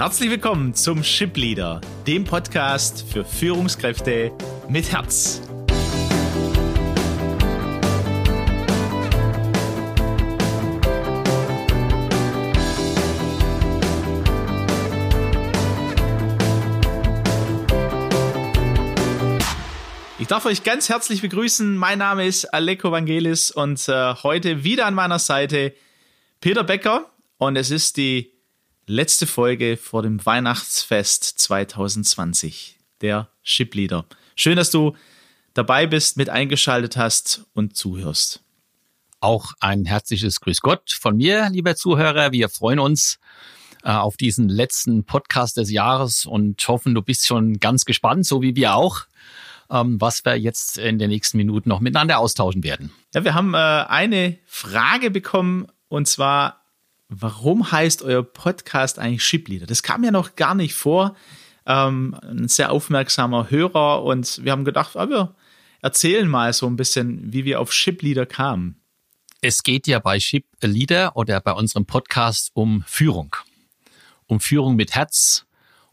Herzlich willkommen zum Ship Leader, dem Podcast für Führungskräfte mit Herz. Ich darf euch ganz herzlich begrüßen. Mein Name ist Aleko Vangelis und äh, heute wieder an meiner Seite Peter Becker und es ist die letzte Folge vor dem Weihnachtsfest 2020, der Shipleader. Schön, dass du dabei bist, mit eingeschaltet hast und zuhörst. Auch ein herzliches Grüß Gott von mir, lieber Zuhörer. Wir freuen uns äh, auf diesen letzten Podcast des Jahres und hoffen, du bist schon ganz gespannt, so wie wir auch, ähm, was wir jetzt in den nächsten Minuten noch miteinander austauschen werden. Ja, wir haben äh, eine Frage bekommen und zwar warum heißt euer Podcast eigentlich Shipleader? Das kam ja noch gar nicht vor. Ähm, ein sehr aufmerksamer Hörer und wir haben gedacht, ah, wir erzählen mal so ein bisschen, wie wir auf Shipleader kamen. Es geht ja bei Shipleader oder bei unserem Podcast um Führung. Um Führung mit Herz,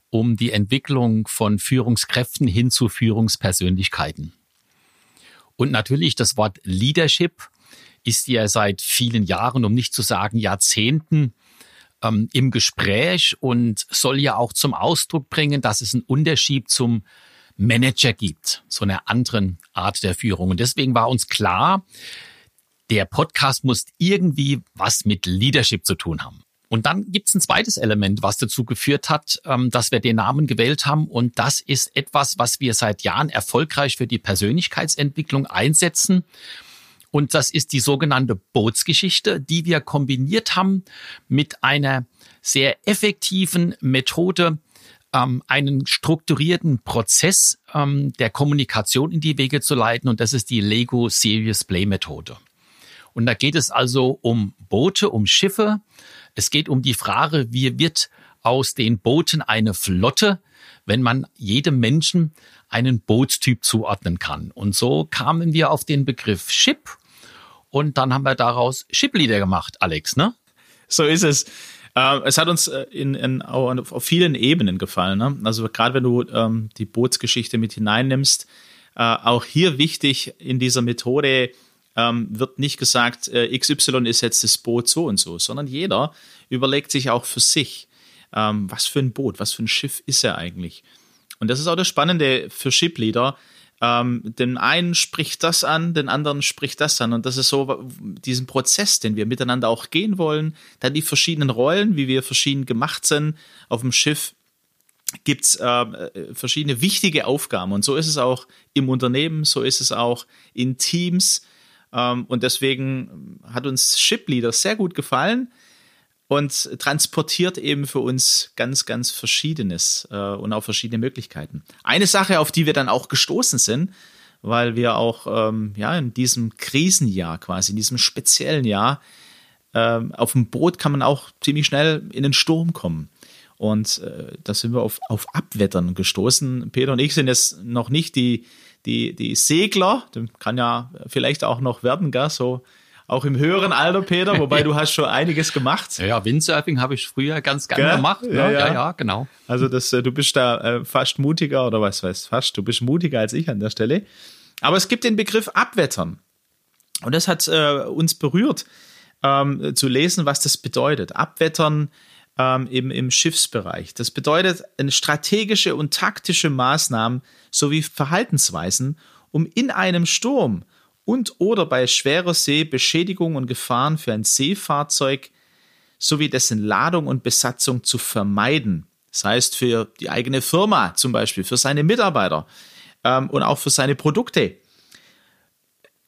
um die Entwicklung von Führungskräften hin zu Führungspersönlichkeiten. Und natürlich das Wort Leadership ist ja seit vielen Jahren, um nicht zu sagen Jahrzehnten, ähm, im Gespräch und soll ja auch zum Ausdruck bringen, dass es einen Unterschied zum Manager gibt, so einer anderen Art der Führung. Und deswegen war uns klar, der Podcast muss irgendwie was mit Leadership zu tun haben. Und dann gibt es ein zweites Element, was dazu geführt hat, ähm, dass wir den Namen gewählt haben. Und das ist etwas, was wir seit Jahren erfolgreich für die Persönlichkeitsentwicklung einsetzen. Und das ist die sogenannte Bootsgeschichte, die wir kombiniert haben mit einer sehr effektiven Methode, ähm, einen strukturierten Prozess ähm, der Kommunikation in die Wege zu leiten. Und das ist die Lego Serious Play Methode. Und da geht es also um Boote, um Schiffe. Es geht um die Frage, wie wird aus den Booten eine Flotte, wenn man jedem Menschen einen Bootstyp zuordnen kann. Und so kamen wir auf den Begriff Ship und dann haben wir daraus Shipleader gemacht, Alex, ne? So ist es. Ähm, es hat uns äh, in, in, auf vielen Ebenen gefallen. Ne? Also gerade wenn du ähm, die Bootsgeschichte mit hineinnimmst, äh, auch hier wichtig in dieser Methode ähm, wird nicht gesagt, äh, XY ist jetzt das Boot so und so, sondern jeder überlegt sich auch für sich, ähm, was für ein Boot, was für ein Schiff ist er eigentlich. Und das ist auch das Spannende für Shipleader. Ähm, den einen spricht das an, den anderen spricht das an. Und das ist so diesen Prozess, den wir miteinander auch gehen wollen. Dann die verschiedenen Rollen, wie wir verschieden gemacht sind auf dem Schiff gibt es äh, verschiedene wichtige Aufgaben. Und so ist es auch im Unternehmen, so ist es auch in Teams. Ähm, und deswegen hat uns Shipleader sehr gut gefallen und transportiert eben für uns ganz, ganz Verschiedenes äh, und auch verschiedene Möglichkeiten. Eine Sache, auf die wir dann auch gestoßen sind, weil wir auch ähm, ja in diesem Krisenjahr quasi, in diesem speziellen Jahr, ähm, auf dem Boot kann man auch ziemlich schnell in den Sturm kommen. Und äh, da sind wir auf, auf Abwettern gestoßen. Peter und ich sind jetzt noch nicht die, die, die Segler, dem kann ja vielleicht auch noch werden, gell? so auch im höheren Alter, Peter, wobei du hast schon einiges gemacht. Ja, ja Windsurfing habe ich früher ganz gerne gemacht. Ne? Ja, ja, ja, genau. Also das, äh, du bist da äh, fast mutiger oder was heißt fast, du bist mutiger als ich an der Stelle. Aber es gibt den Begriff Abwettern. Und das hat äh, uns berührt, ähm, zu lesen, was das bedeutet. Abwettern ähm, im, im Schiffsbereich. Das bedeutet eine strategische und taktische Maßnahmen sowie Verhaltensweisen, um in einem Sturm und oder bei schwerer See Beschädigungen und Gefahren für ein Seefahrzeug sowie dessen Ladung und Besatzung zu vermeiden. Das heißt für die eigene Firma zum Beispiel, für seine Mitarbeiter ähm, und auch für seine Produkte.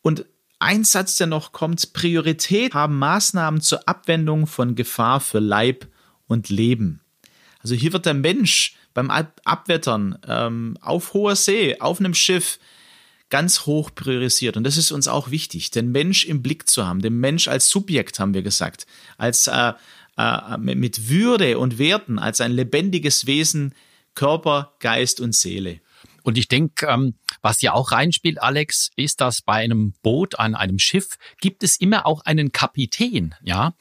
Und ein Satz, der noch kommt, Priorität haben Maßnahmen zur Abwendung von Gefahr für Leib und Leben. Also hier wird der Mensch beim Abwettern ähm, auf hoher See, auf einem Schiff, ganz hoch priorisiert. Und das ist uns auch wichtig, den Mensch im Blick zu haben, den Mensch als Subjekt, haben wir gesagt, als äh, äh, mit Würde und Werten, als ein lebendiges Wesen, Körper, Geist und Seele. Und ich denke, ähm, was ja auch reinspielt, Alex, ist, dass bei einem Boot, an einem Schiff, gibt es immer auch einen Kapitän, ja.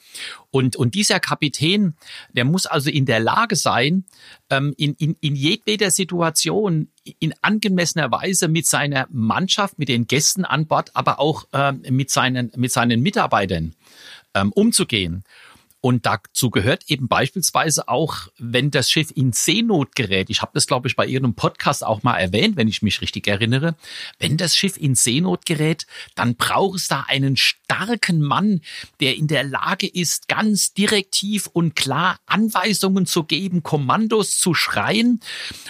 Und, und dieser Kapitän, der muss also in der Lage sein, ähm, in, in, in jedweder Situation in angemessener Weise mit seiner Mannschaft, mit den Gästen an Bord, aber auch ähm, mit, seinen, mit seinen Mitarbeitern ähm, umzugehen. Und dazu gehört eben beispielsweise auch, wenn das Schiff in Seenot gerät. Ich habe das, glaube ich, bei Ihrem Podcast auch mal erwähnt, wenn ich mich richtig erinnere. Wenn das Schiff in Seenot gerät, dann braucht es da einen starken Mann, der in der Lage ist, ganz direktiv und klar Anweisungen zu geben, Kommandos zu schreien.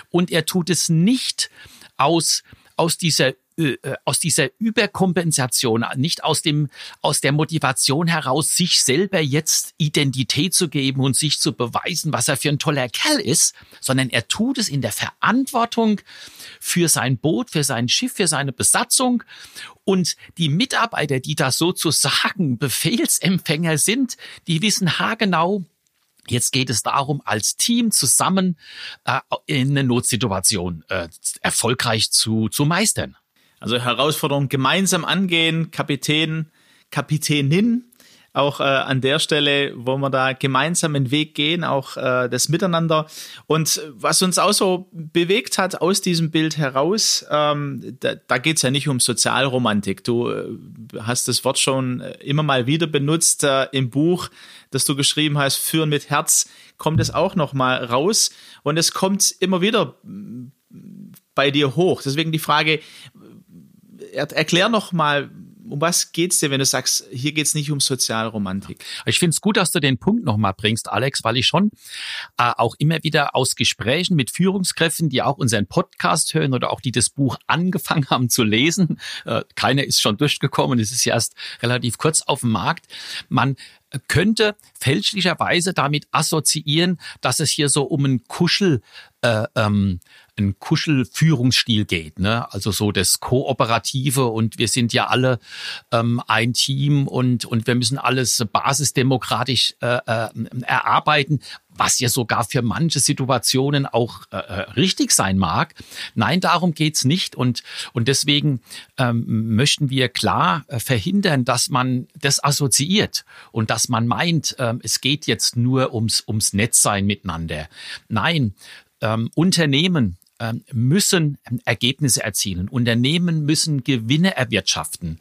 Und er tut es nicht aus aus dieser aus dieser Überkompensation, nicht aus dem, aus der Motivation heraus, sich selber jetzt Identität zu geben und sich zu beweisen, was er für ein toller Kerl ist, sondern er tut es in der Verantwortung für sein Boot, für sein Schiff, für seine Besatzung. Und die Mitarbeiter, die da sozusagen Befehlsempfänger sind, die wissen haargenau, Jetzt geht es darum, als Team zusammen äh, in eine Notsituation äh, erfolgreich zu, zu meistern. Also Herausforderung gemeinsam angehen, Kapitän, Kapitänin, auch äh, an der Stelle, wo wir da gemeinsam den Weg gehen, auch äh, das Miteinander. Und was uns auch so bewegt hat aus diesem Bild heraus, ähm, da, da geht es ja nicht um Sozialromantik. Du äh, hast das Wort schon immer mal wieder benutzt äh, im Buch, das du geschrieben hast, Führen mit Herz, kommt es auch noch mal raus. Und es kommt immer wieder bei dir hoch. Deswegen die Frage, erklär noch mal, um was geht's dir, wenn du sagst, hier geht's nicht um Sozialromantik? Ich finde es gut, dass du den Punkt nochmal bringst, Alex, weil ich schon äh, auch immer wieder aus Gesprächen mit Führungskräften, die auch unseren Podcast hören oder auch die das Buch angefangen haben zu lesen, äh, keiner ist schon durchgekommen, es ist ja erst relativ kurz auf dem Markt, man könnte fälschlicherweise damit assoziieren, dass es hier so um ein Kuschel äh, ähm, ein Kuschelführungsstil geht, ne? Also so das Kooperative und wir sind ja alle ähm, ein Team und und wir müssen alles basisdemokratisch äh, äh, erarbeiten, was ja sogar für manche Situationen auch äh, äh richtig sein mag. Nein, darum geht's nicht und und deswegen ähm, möchten wir klar äh, verhindern, dass man das assoziiert und dass man meint, äh, es geht jetzt nur ums ums Netzsein miteinander. Nein, ähm, Unternehmen müssen Ergebnisse erzielen. Unternehmen müssen Gewinne erwirtschaften,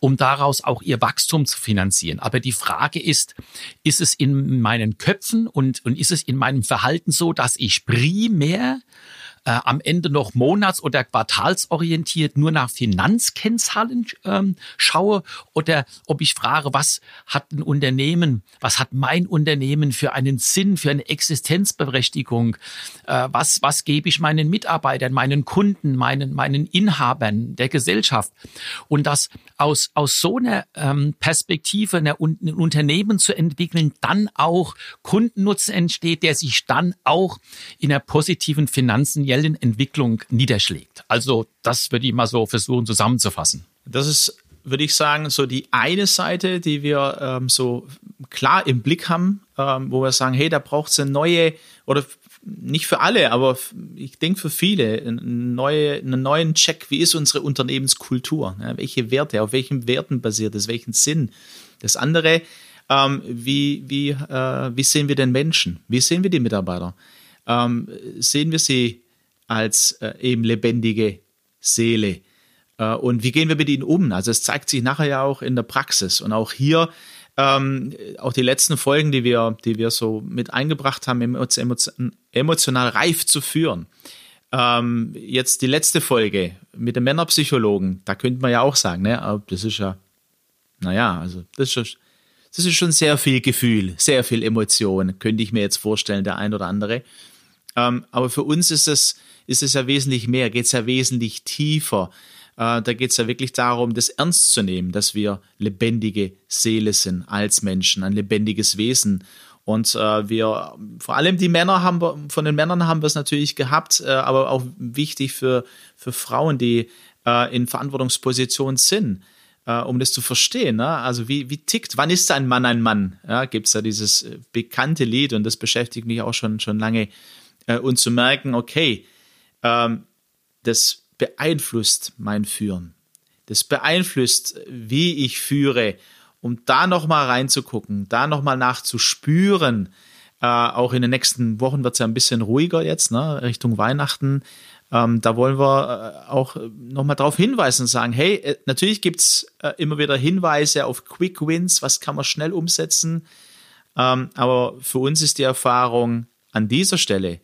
um daraus auch ihr Wachstum zu finanzieren. Aber die Frage ist, ist es in meinen Köpfen und, und ist es in meinem Verhalten so, dass ich primär äh, am Ende noch monats- oder quartalsorientiert nur nach Finanzkennzahlen ähm, schaue oder ob ich frage, was hat ein Unternehmen, was hat mein Unternehmen für einen Sinn, für eine Existenzberechtigung, äh, was, was gebe ich meinen Mitarbeitern, meinen Kunden, meinen, meinen Inhabern der Gesellschaft? Und das aus, aus so einer ähm, Perspektive einer, ein Unternehmen zu entwickeln, dann auch Kundennutzen entsteht, der sich dann auch in einer positiven Finanzen finanziellen Entwicklung niederschlägt. Also das würde ich mal so versuchen zusammenzufassen. Das ist, würde ich sagen, so die eine Seite, die wir ähm, so klar im Blick haben, ähm, wo wir sagen, hey, da braucht es eine neue oder nicht für alle, aber ich denke für viele, eine neue, einen neuen Check, wie ist unsere Unternehmenskultur? Ja, welche Werte, auf welchen Werten basiert es, welchen Sinn? Das andere, ähm, wie, wie, äh, wie sehen wir den Menschen? Wie sehen wir die Mitarbeiter? Ähm, sehen wir sie als äh, eben lebendige Seele. Äh, und wie gehen wir mit ihnen um? Also es zeigt sich nachher ja auch in der Praxis. Und auch hier, ähm, auch die letzten Folgen, die wir, die wir so mit eingebracht haben, emotional reif zu führen. Ähm, jetzt die letzte Folge mit dem Männerpsychologen, da könnte man ja auch sagen, ne, das ist ja, naja, also das ist schon, das ist schon sehr viel Gefühl, sehr viel Emotion, könnte ich mir jetzt vorstellen, der ein oder andere. Ähm, aber für uns ist es, ist es ja wesentlich mehr, geht es ja wesentlich tiefer. Äh, da geht es ja wirklich darum, das ernst zu nehmen, dass wir lebendige Seele sind als Menschen, ein lebendiges Wesen. Und äh, wir, vor allem die Männer haben wir, von den Männern haben wir es natürlich gehabt, äh, aber auch wichtig für, für Frauen, die äh, in Verantwortungspositionen sind, äh, um das zu verstehen. Ne? Also wie, wie tickt, wann ist ein Mann ein Mann? Ja, Gibt es da dieses bekannte Lied und das beschäftigt mich auch schon, schon lange. Und zu merken, okay, ähm, das beeinflusst mein Führen. Das beeinflusst, wie ich führe, um da nochmal reinzugucken, da nochmal nachzuspüren. Äh, auch in den nächsten Wochen wird es ja ein bisschen ruhiger jetzt, ne, Richtung Weihnachten. Ähm, da wollen wir äh, auch nochmal darauf hinweisen und sagen, hey, äh, natürlich gibt's äh, immer wieder Hinweise auf Quick Wins, was kann man schnell umsetzen. Ähm, aber für uns ist die Erfahrung an dieser Stelle,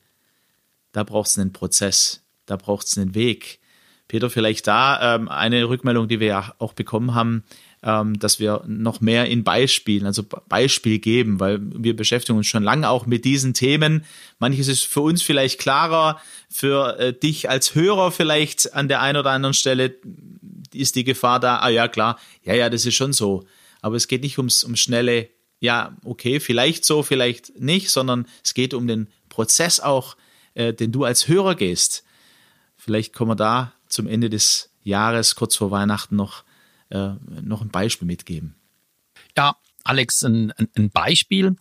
da braucht es einen Prozess, da braucht es einen Weg. Peter, vielleicht da ähm, eine Rückmeldung, die wir ja auch bekommen haben, ähm, dass wir noch mehr in Beispielen, also Beispiel geben, weil wir beschäftigen uns schon lange auch mit diesen Themen. Manches ist für uns vielleicht klarer, für äh, dich als Hörer vielleicht an der einen oder anderen Stelle ist die Gefahr da, ah ja klar, ja, ja, das ist schon so. Aber es geht nicht ums, um schnelle, ja, okay, vielleicht so, vielleicht nicht, sondern es geht um den Prozess auch, äh, den du als Hörer gehst. Vielleicht kommen wir da zum Ende des Jahres, kurz vor Weihnachten, noch äh, noch ein Beispiel mitgeben? Ja, Alex, ein, ein Beispiel,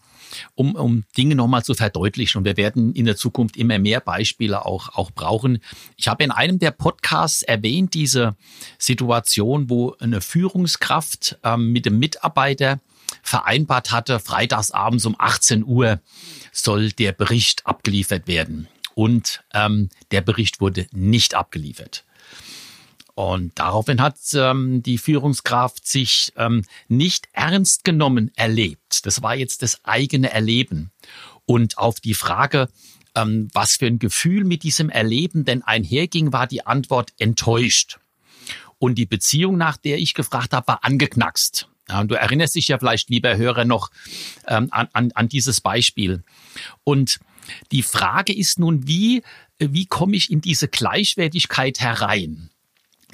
um, um Dinge nochmal zu verdeutlichen. Und wir werden in der Zukunft immer mehr Beispiele auch, auch brauchen. Ich habe in einem der Podcasts erwähnt, diese Situation, wo eine Führungskraft ähm, mit dem Mitarbeiter vereinbart hatte, freitagsabends um 18 Uhr soll der Bericht abgeliefert werden. Und ähm, der Bericht wurde nicht abgeliefert. Und daraufhin hat ähm, die Führungskraft sich ähm, nicht ernst genommen erlebt. Das war jetzt das eigene Erleben. Und auf die Frage, ähm, was für ein Gefühl mit diesem Erleben denn einherging, war die Antwort enttäuscht. Und die Beziehung, nach der ich gefragt habe, war angeknackst. Ja, du erinnerst dich ja vielleicht, lieber Hörer, noch ähm, an, an, an dieses Beispiel. Und die Frage ist nun, wie, wie komme ich in diese Gleichwertigkeit herein?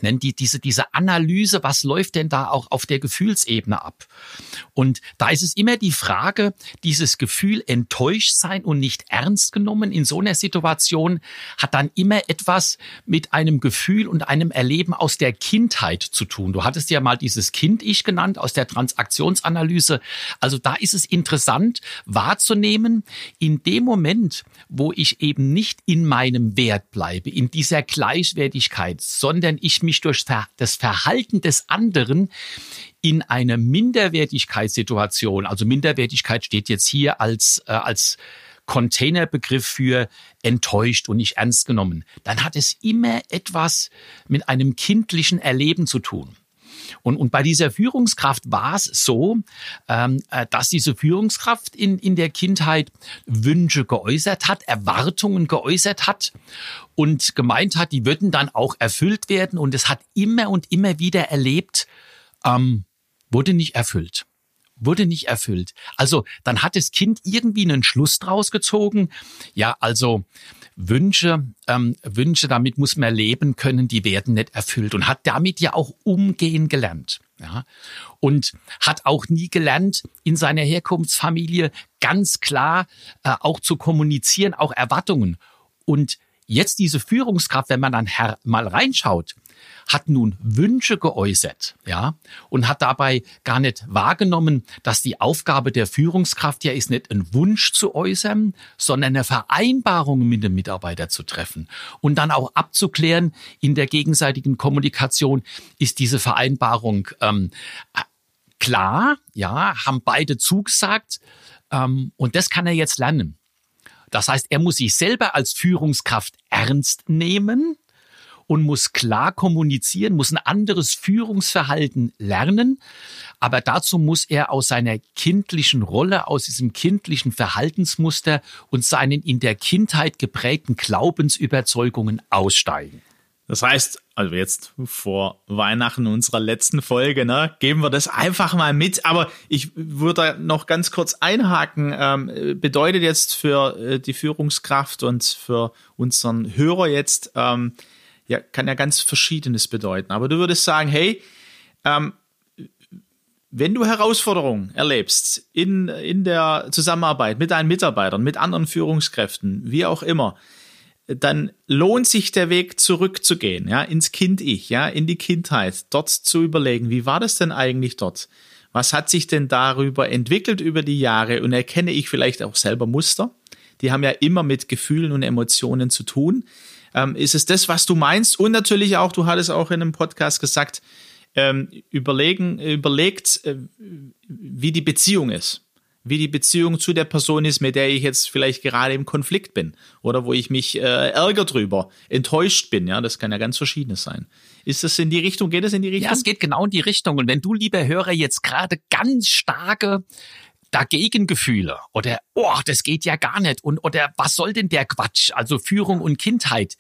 Nennen die diese, diese Analyse, was läuft denn da auch auf der Gefühlsebene ab? Und da ist es immer die Frage, dieses Gefühl enttäuscht sein und nicht ernst genommen in so einer Situation hat dann immer etwas mit einem Gefühl und einem Erleben aus der Kindheit zu tun. Du hattest ja mal dieses Kind-Ich genannt aus der Transaktionsanalyse. Also da ist es interessant wahrzunehmen, in dem Moment, wo ich eben nicht in meinem Wert bleibe, in dieser Gleichwertigkeit, sondern ich mich durch das Verhalten des anderen in eine Minderwertigkeitssituation, also Minderwertigkeit steht jetzt hier als, äh, als Containerbegriff für enttäuscht und nicht ernst genommen, dann hat es immer etwas mit einem kindlichen Erleben zu tun. Und, und bei dieser Führungskraft war es so, ähm, äh, dass diese Führungskraft in, in der Kindheit Wünsche geäußert hat, Erwartungen geäußert hat und gemeint hat, die würden dann auch erfüllt werden. Und es hat immer und immer wieder erlebt, ähm, wurde nicht erfüllt wurde nicht erfüllt. Also dann hat das Kind irgendwie einen Schluss draus gezogen. Ja, also Wünsche, ähm, Wünsche, damit muss man leben können, die werden nicht erfüllt und hat damit ja auch umgehen gelernt. Ja, und hat auch nie gelernt, in seiner Herkunftsfamilie ganz klar äh, auch zu kommunizieren, auch Erwartungen. Und jetzt diese Führungskraft, wenn man dann mal reinschaut, hat nun Wünsche geäußert, ja, und hat dabei gar nicht wahrgenommen, dass die Aufgabe der Führungskraft ja ist, nicht einen Wunsch zu äußern, sondern eine Vereinbarung mit dem Mitarbeiter zu treffen und dann auch abzuklären in der gegenseitigen Kommunikation, ist diese Vereinbarung ähm, klar, ja, haben beide zugesagt, ähm, und das kann er jetzt lernen. Das heißt, er muss sich selber als Führungskraft ernst nehmen, und muss klar kommunizieren, muss ein anderes Führungsverhalten lernen. Aber dazu muss er aus seiner kindlichen Rolle, aus diesem kindlichen Verhaltensmuster und seinen in der Kindheit geprägten Glaubensüberzeugungen aussteigen. Das heißt, also jetzt vor Weihnachten unserer letzten Folge, ne, geben wir das einfach mal mit. Aber ich würde noch ganz kurz einhaken. Ähm, bedeutet jetzt für äh, die Führungskraft und für unseren Hörer jetzt, ähm, ja, kann ja ganz Verschiedenes bedeuten. Aber du würdest sagen, hey, ähm, wenn du Herausforderungen erlebst in, in der Zusammenarbeit mit deinen Mitarbeitern, mit anderen Führungskräften, wie auch immer, dann lohnt sich der Weg zurückzugehen, ja, ins Kind-Ich, ja, in die Kindheit, dort zu überlegen, wie war das denn eigentlich dort? Was hat sich denn darüber entwickelt über die Jahre und erkenne ich vielleicht auch selber Muster? Die haben ja immer mit Gefühlen und Emotionen zu tun. Ähm, ist es das, was du meinst? Und natürlich auch, du hattest auch in einem Podcast gesagt, ähm, überlegen, überlegt, äh, wie die Beziehung ist wie die Beziehung zu der Person ist, mit der ich jetzt vielleicht gerade im Konflikt bin oder wo ich mich äh, ärger drüber, enttäuscht bin. Ja, das kann ja ganz verschiedenes sein. Ist das in die Richtung? Geht es in die Richtung? Ja, es geht genau in die Richtung. Und wenn du, lieber Hörer, jetzt gerade ganz starke Dagegengefühle oder oh, das geht ja gar nicht und oder was soll denn der Quatsch? Also Führung und Kindheit.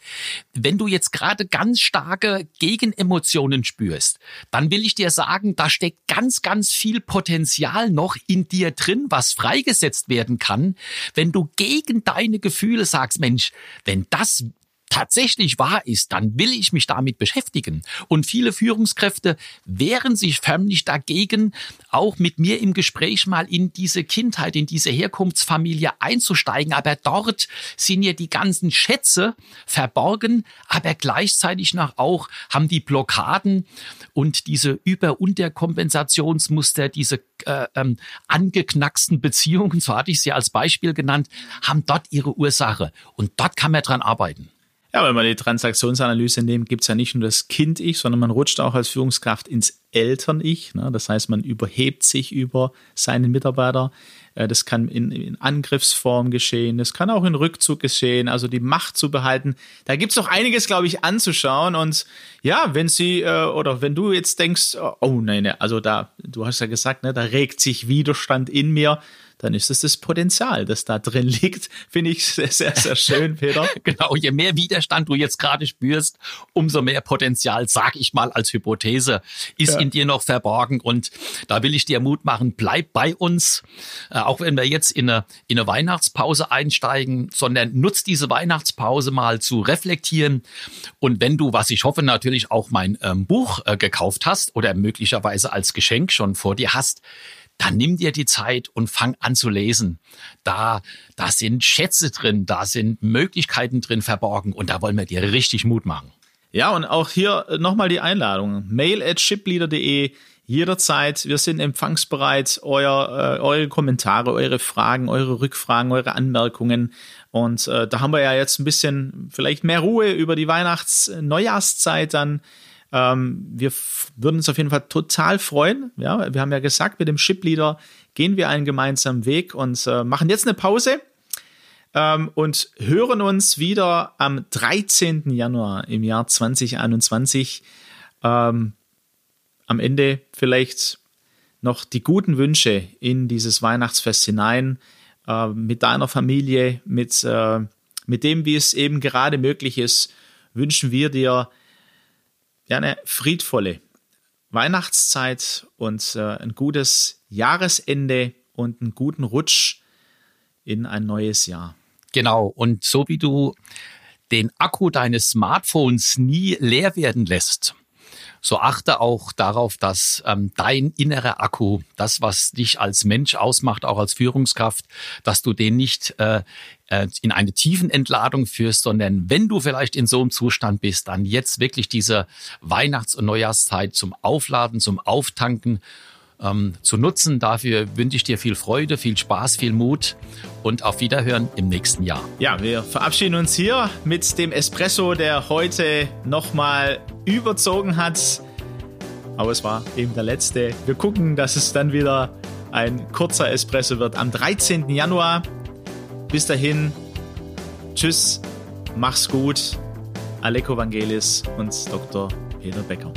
Wenn du jetzt gerade ganz starke Gegenemotionen spürst, dann will ich dir sagen, da steckt ganz ganz viel Potenzial noch in dir drin, was freigesetzt werden kann, wenn du gegen deine Gefühle sagst, Mensch, wenn das tatsächlich wahr ist, dann will ich mich damit beschäftigen. Und viele Führungskräfte wehren sich förmlich dagegen, auch mit mir im Gespräch mal in diese Kindheit, in diese Herkunftsfamilie einzusteigen. Aber dort sind ja die ganzen Schätze verborgen, aber gleichzeitig noch auch haben die Blockaden und diese Über-Unterkompensationsmuster, diese äh, ähm, angeknacksten Beziehungen, so hatte ich sie als Beispiel genannt, haben dort ihre Ursache. Und dort kann man dran arbeiten. Ja, wenn man die Transaktionsanalyse nimmt, gibt es ja nicht nur das Kind-Ich, sondern man rutscht auch als Führungskraft ins Eltern-Ich. Ne? Das heißt, man überhebt sich über seinen Mitarbeiter. Äh, das kann in, in, Angriffsform geschehen, das kann auch in Rückzug geschehen, also die Macht zu behalten. Da gibt es noch einiges, glaube ich, anzuschauen. Und ja, wenn Sie äh, oder wenn du jetzt denkst, oh nein, ne, also da, du hast ja gesagt, ne, da regt sich Widerstand in mir dann ist es das Potenzial, das da drin liegt. Finde ich sehr, sehr, sehr schön, Peter. genau, je mehr Widerstand du jetzt gerade spürst, umso mehr Potenzial, sag ich mal als Hypothese, ist ja. in dir noch verborgen. Und da will ich dir Mut machen, bleib bei uns, äh, auch wenn wir jetzt in eine, in eine Weihnachtspause einsteigen, sondern nutz diese Weihnachtspause mal zu reflektieren. Und wenn du, was ich hoffe, natürlich auch mein ähm, Buch äh, gekauft hast oder möglicherweise als Geschenk schon vor dir hast, dann nimm dir die Zeit und fang an zu lesen. Da, da sind Schätze drin, da sind Möglichkeiten drin verborgen und da wollen wir dir richtig Mut machen. Ja, und auch hier nochmal die Einladung. Mail at shipleader.de jederzeit. Wir sind empfangsbereit. Euer, äh, eure Kommentare, eure Fragen, eure Rückfragen, eure Anmerkungen. Und äh, da haben wir ja jetzt ein bisschen vielleicht mehr Ruhe über die Weihnachts-Neujahrszeit dann. Ähm, wir würden uns auf jeden Fall total freuen. Ja, wir haben ja gesagt, mit dem Shipleader gehen wir einen gemeinsamen Weg und äh, machen jetzt eine Pause ähm, und hören uns wieder am 13. Januar im Jahr 2021. Ähm, am Ende vielleicht noch die guten Wünsche in dieses Weihnachtsfest hinein, äh, mit deiner Familie, mit, äh, mit dem, wie es eben gerade möglich ist, wünschen wir dir ja, eine friedvolle Weihnachtszeit und äh, ein gutes Jahresende und einen guten Rutsch in ein neues Jahr. Genau, und so wie du den Akku deines Smartphones nie leer werden lässt, so achte auch darauf, dass ähm, dein innerer Akku, das, was dich als Mensch ausmacht, auch als Führungskraft, dass du den nicht äh, äh, in eine Tiefenentladung führst, sondern wenn du vielleicht in so einem Zustand bist, dann jetzt wirklich diese Weihnachts- und Neujahrszeit zum Aufladen, zum Auftanken ähm, zu nutzen. Dafür wünsche ich dir viel Freude, viel Spaß, viel Mut und auf Wiederhören im nächsten Jahr. Ja, wir verabschieden uns hier mit dem Espresso, der heute nochmal überzogen hat. Aber es war eben der letzte. Wir gucken, dass es dann wieder ein kurzer Espresso wird am 13. Januar. Bis dahin, tschüss, mach's gut. Aleko Vangelis und Dr. Peter Becker.